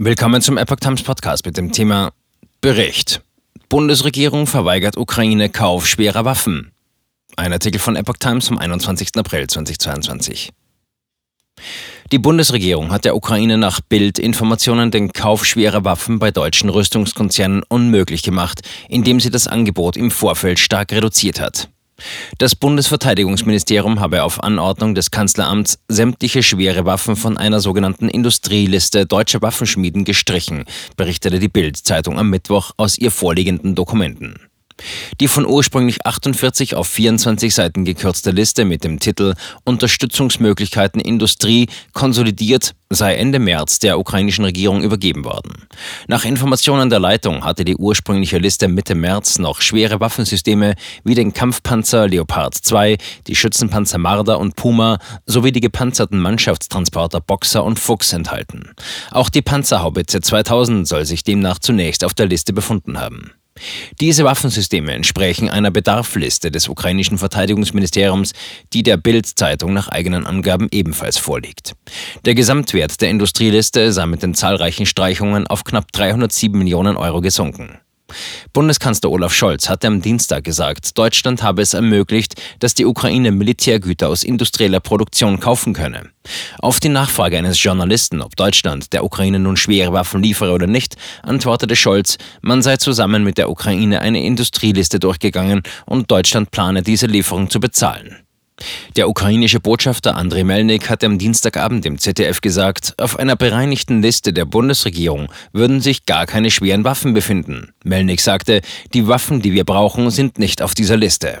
Willkommen zum Epoch Times Podcast mit dem Thema Bericht. Bundesregierung verweigert Ukraine Kauf schwerer Waffen. Ein Artikel von Epoch Times vom 21. April 2022. Die Bundesregierung hat der Ukraine nach Bildinformationen den Kauf schwerer Waffen bei deutschen Rüstungskonzernen unmöglich gemacht, indem sie das Angebot im Vorfeld stark reduziert hat. Das Bundesverteidigungsministerium habe auf Anordnung des Kanzleramts sämtliche schwere Waffen von einer sogenannten Industrieliste deutscher Waffenschmieden gestrichen, berichtete die Bild-Zeitung am Mittwoch aus ihr vorliegenden Dokumenten. Die von ursprünglich 48 auf 24 Seiten gekürzte Liste mit dem Titel Unterstützungsmöglichkeiten Industrie konsolidiert sei Ende März der ukrainischen Regierung übergeben worden. Nach Informationen der Leitung hatte die ursprüngliche Liste Mitte März noch schwere Waffensysteme wie den Kampfpanzer Leopard 2, die Schützenpanzer Marder und Puma sowie die gepanzerten Mannschaftstransporter Boxer und Fuchs enthalten. Auch die Panzerhaubitze 2000 soll sich demnach zunächst auf der Liste befunden haben. Diese Waffensysteme entsprechen einer Bedarfliste des ukrainischen Verteidigungsministeriums, die der Bild-Zeitung nach eigenen Angaben ebenfalls vorliegt. Der Gesamtwert der Industrieliste sei mit den zahlreichen Streichungen auf knapp 307 Millionen Euro gesunken. Bundeskanzler Olaf Scholz hatte am Dienstag gesagt, Deutschland habe es ermöglicht, dass die Ukraine Militärgüter aus industrieller Produktion kaufen könne. Auf die Nachfrage eines Journalisten, ob Deutschland der Ukraine nun schwere Waffen liefere oder nicht, antwortete Scholz, man sei zusammen mit der Ukraine eine Industrieliste durchgegangen und Deutschland plane diese Lieferung zu bezahlen. Der ukrainische Botschafter Andrei Melnik hat am Dienstagabend im ZDF gesagt, auf einer bereinigten Liste der Bundesregierung würden sich gar keine schweren Waffen befinden. Melnik sagte, die Waffen, die wir brauchen, sind nicht auf dieser Liste.